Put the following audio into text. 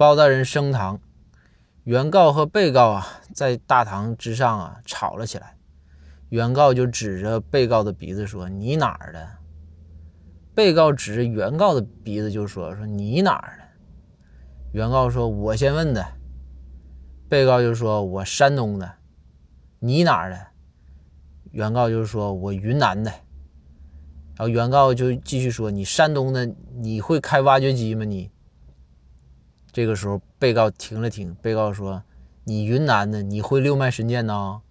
包大人升堂，原告和被告啊在大堂之上啊吵了起来。原告就指着被告的鼻子说：“你哪儿的？”被告指着原告的鼻子就说：“说你哪儿的？”原告说：“我先问的。”被告就说：“我山东的。”你哪儿的？原告就说：“我云南的。”然后原告就继续说：“你山东的，你会开挖掘机吗？你？”这个时候被告停了停，被告说：“你云南的，你会六脉神剑呢？”